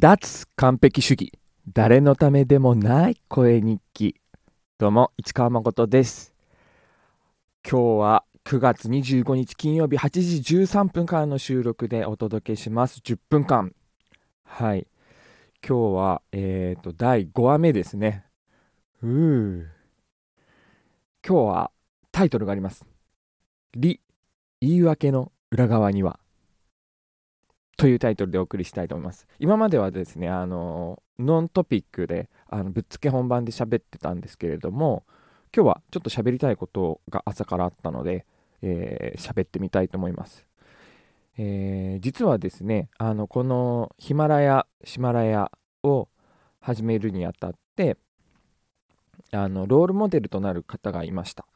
脱完璧主義。誰のためでもない声日記。どうも市川誠です。今日は9月25日金曜日8時13分からの収録でお届けします。10分間。はい。今日はえっ、ー、と第5話目ですね。うー。今日はタイトルがあります「理言い訳の裏側には」というタイトルでお送りしたいと思います。今まではですね、あの、ノントピックで、あのぶっつけ本番で喋ってたんですけれども、今日はちょっと喋りたいことが朝からあったので、えー、喋ってみたいと思います。えー、実はですね、あの、このヒマラヤ、シマラヤを始めるにあたって、あの、ロールモデルとなる方がいました。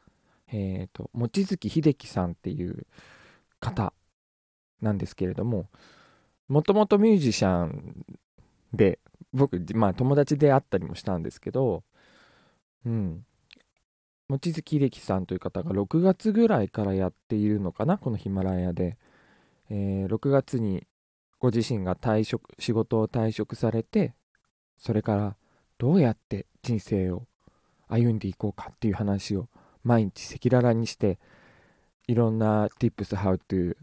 えっ、ー、と、望月秀樹さんっていう方なんですけれども、もともとミュージシャンで、僕、まあ友達であったりもしたんですけど、うん。望月秀樹さんという方が6月ぐらいからやっているのかな、このヒマラヤで。えー、6月にご自身が退職、仕事を退職されて、それからどうやって人生を歩んでいこうかっていう話を毎日赤裸々にして、いろんな tips, how to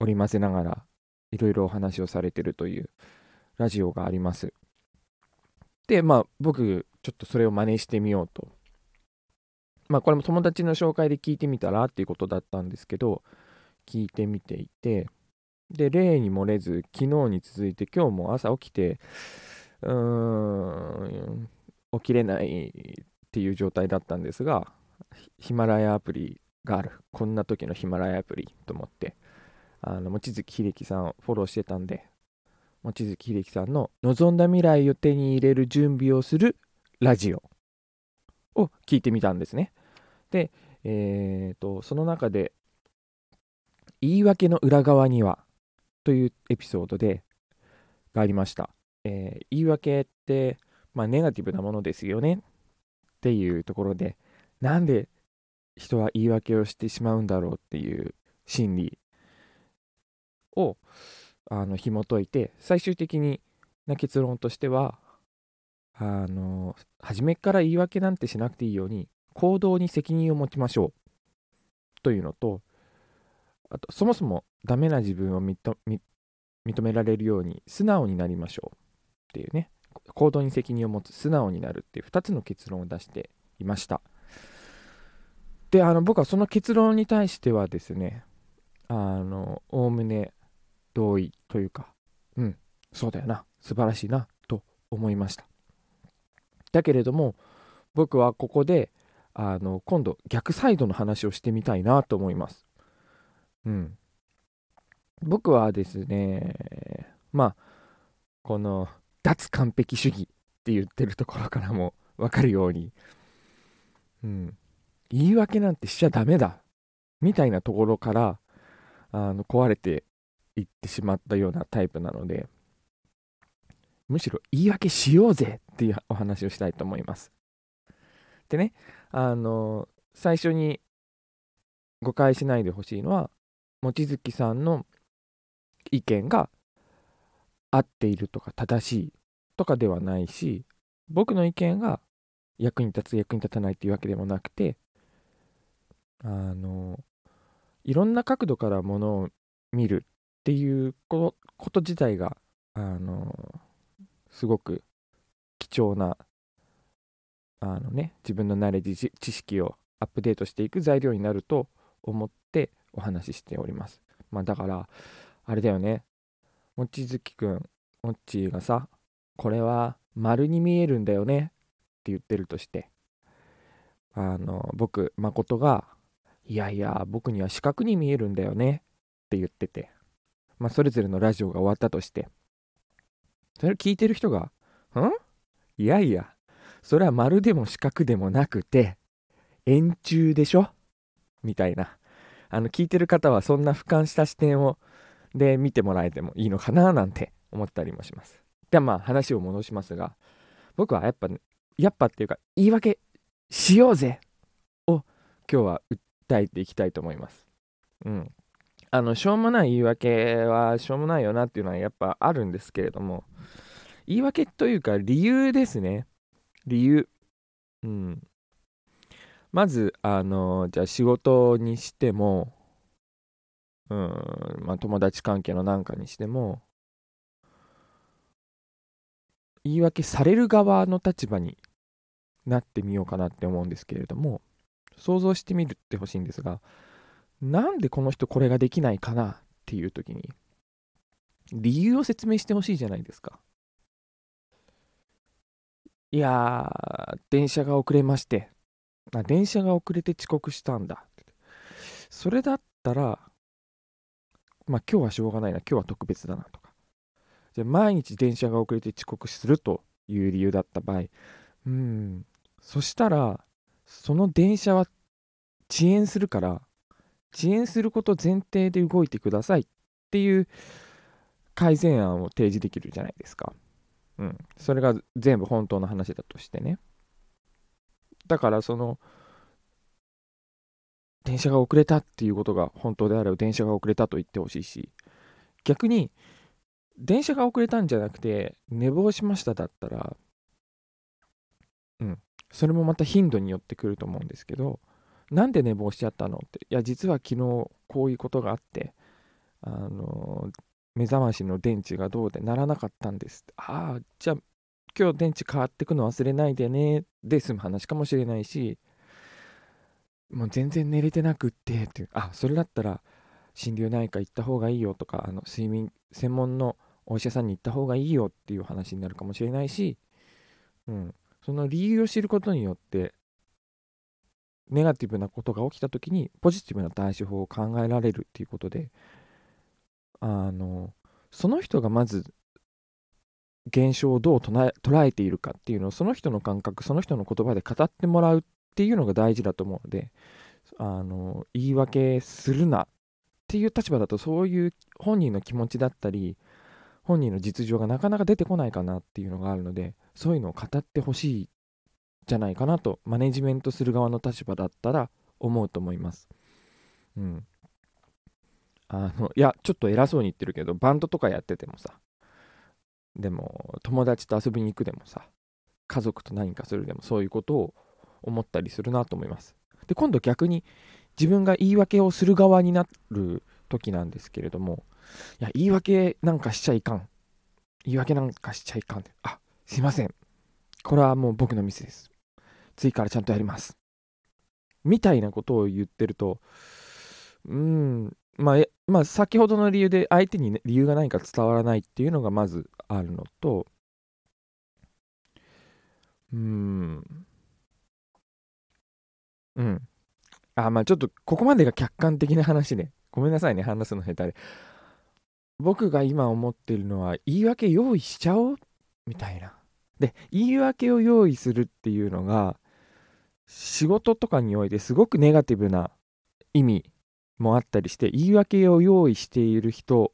織り交ぜながらいろいろお話をされてるというラジオがあります。で、まあ僕ちょっとそれを真似してみようと。まあこれも友達の紹介で聞いてみたらっていうことだったんですけど、聞いてみていて、で、例に漏れず、昨日に続いて今日も朝起きて、うーん、起きれないっていう状態だったんですが、ヒマラヤアプリがある。こんな時のヒマラヤアプリと思って、あの望月秀樹さんをフォローしてたんで望月秀樹さんの望んだ未来を手に入れる準備をするラジオを聞いてみたんですね。でえーと、その中で言い訳の裏側にはというエピソードでがありました、えー、言い訳って、まあ、ネガティブなものですよね。っていうところでなんで人は言い訳をしてしまうんだろうっていう心理をあの紐解いて最終的にな結論としてはあの初めから言い訳なんてしなくていいように行動に責任を持ちましょう。というのとあとそもそもダメな自分を認められるように素直になりましょう。っていうね。行動に責任を持つ素直になるっていう2つの結論を出していました。であの僕はその結論に対してはですねあのおおむね同意というか、うん、そうだよな、素晴らしいな、と思いました。だけれども、僕はここで、あの、今度逆サイドの話をしてみたいなと思います。うん。僕はですね、まあ、この脱完璧主義って言ってるところからもわかるように、うん、言い訳なんてしちゃダメだみたいなところからあの壊れて言ってしまったようなタイプなので、むしろ言い訳しようぜっていうお話をしたいと思います。でね、あの、最初に誤解しないでほしいのは、望月さんの意見が合っているとか正しいとかではないし、僕の意見が役に立つ役に立たないっていうわけでもなくて、あの、いろんな角度からものを見るっていうこと自体が、あのすごく貴重なあの、ね、自分のナレッジ知識をアップデートしていく材料になると思ってお話ししております。まあ、だからあれだよね望月くんもちがさこれは丸に見えるんだよねって言ってるとしてあの僕誠がいやいや僕には四角に見えるんだよねって言っててまあ、それぞれのラジオが終わったとして、それを聞いてる人が、ん？いやいや、それは丸でも四角でもなくて、円柱でしょ？みたいな。あの、聞いてる方はそんな俯瞰した視点を、で見てもらえてもいいのかななんて思ったりもします。でまあ話を戻しますが、僕はやっぱ、ねやっぱっていうか、言い訳しようぜを今日は訴えていきたいと思います。うん。あのしょうもない言い訳はしょうもないよなっていうのはやっぱあるんですけれども言い訳というか理由ですね。理由。うん。まず、あの、じゃあ仕事にしても、うん、まあ友達関係のなんかにしても、言い訳される側の立場になってみようかなって思うんですけれども、想像してみるってほしいんですが、なんでこの人これができないかなっていう時に、理由を説明してほしいじゃないですか。いやー、電車が遅れまして、あ、電車が遅れて遅刻したんだ。それだったら、まあ今日はしょうがないな、今日は特別だなとか。じゃ毎日電車が遅れて遅刻するという理由だった場合、うん、そしたら、その電車は遅延するから、遅延すること前提で動いてくださいっていう改善案を提示できるじゃないですか。うん。それが全部本当の話だとしてね。だからその、電車が遅れたっていうことが本当であれば電車が遅れたと言ってほしいし、逆に、電車が遅れたんじゃなくて、寝坊しましただったら、うん、それもまた頻度によってくると思うんですけど、なんで寝坊しちゃったの？って、いや、実は昨日こういうことがあって、あの、目覚ましの電池がどうでならなかったんです。ああ、じゃあ今日電池変わってくの忘れないでねで済む話かもしれないし、もう全然寝れてなくってって、あ、それだったら心療内科行った方がいいよとか、あの睡眠専門のお医者さんに行った方がいいよっていう話になるかもしれないし、うん、その理由を知ることによって、ネガティブなことが起きた時にポジティブな対処法を考えられるっていうことで、あのその人がまず現象をどう捉えているかっていうのをその人の感覚その人の言葉で語ってもらうっていうのが大事だと思うのであの言い訳するなっていう立場だとそういう本人の気持ちだったり本人の実情がなかなか出てこないかなっていうのがあるのでそういうのを語ってほしいじゃないかなとマネジメントする側の立場だったら思うと思います。うん。あのいやちょっと偉そうに言ってるけどバンドとかやっててもさでも友達と遊びに行くでもさ家族と何かするでもそういうことを思ったりするなと思います。で今度逆に自分が言い訳をする側になる時なんですけれどもいや言い訳なんかしちゃいかん。言い訳なんかしちゃいかん。あすいません。これはもう僕のミスです。次からちゃんとやりますみたいなことを言ってるとうんまあ、まあ、先ほどの理由で相手に、ね、理由が何か伝わらないっていうのがまずあるのと、うん、うん。あ、まあちょっとここまでが客観的な話ね。ごめんなさいね、話すの下手で。僕が今思ってるのは、言い訳用意しちゃおうみたいな。で、言い訳を用意するっていうのが、仕事とかにおいてすごくネガティブな意味もあったりして言い訳を用意している人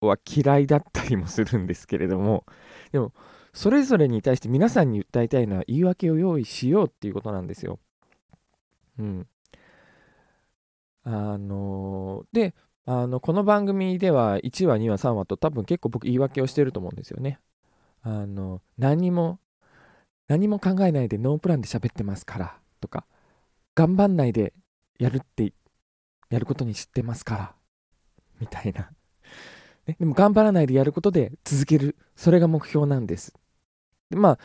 は嫌いだったりもするんですけれどもでもそれぞれに対して皆さんに訴えたいのは言い訳を用意しようっていうことなんですよ。うん。あのー、であのこの番組では1話2話3話と多分結構僕言い訳をしてると思うんですよね。あの何も何も考えないでノープランで喋ってますからとか頑張んないでやるってやることに知ってますから、みたいな。ね、でも頑張らないでやることで続ける。それが目標なんです。でまあ、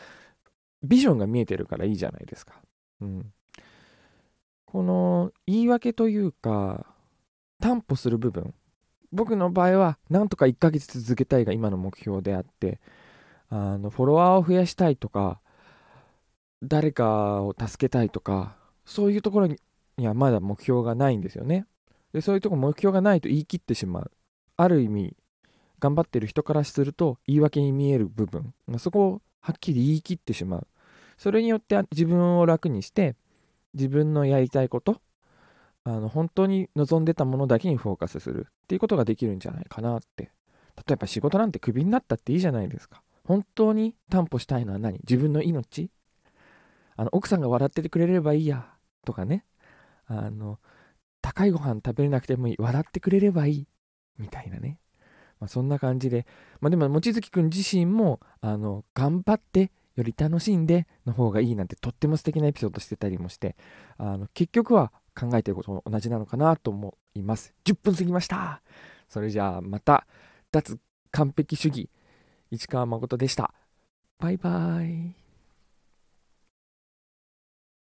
ビジョンが見えてるからいいじゃないですか。うん。この言い訳というか、担保する部分。僕の場合は、なんとか1ヶ月続けたいが今の目標であって、あのフォロワーを増やしたいとか、誰かを助けたいとか、そういうところにはまだ目標がないんですよね。でそういうとこ目標がないと言い切ってしまう。ある意味頑張ってる人からすると言い訳に見える部分。そこをはっきり言い切ってしまう。それによって自分を楽にして自分のやりたいことあの本当に望んでたものだけにフォーカスする。っていうことができるんじゃないかなって。例えば仕事なんてクビになったっていいじゃないですか。本当に担保したいのは何？自分の命？あの奥さんが笑っててくれればいいやとかね。あの高いご飯食べれなくてもいい笑ってくれればいいみたいなね。まあ、そんな感じで、まあ、でも望月くん自身もあの頑張ってより楽しんでの方がいいなんてとっても素敵なエピソードしてたりもしてあの結局は考えてることも同じなのかなと思います。10分過ぎました。それじゃあまた脱完璧主義市川誠でした。バイバイ。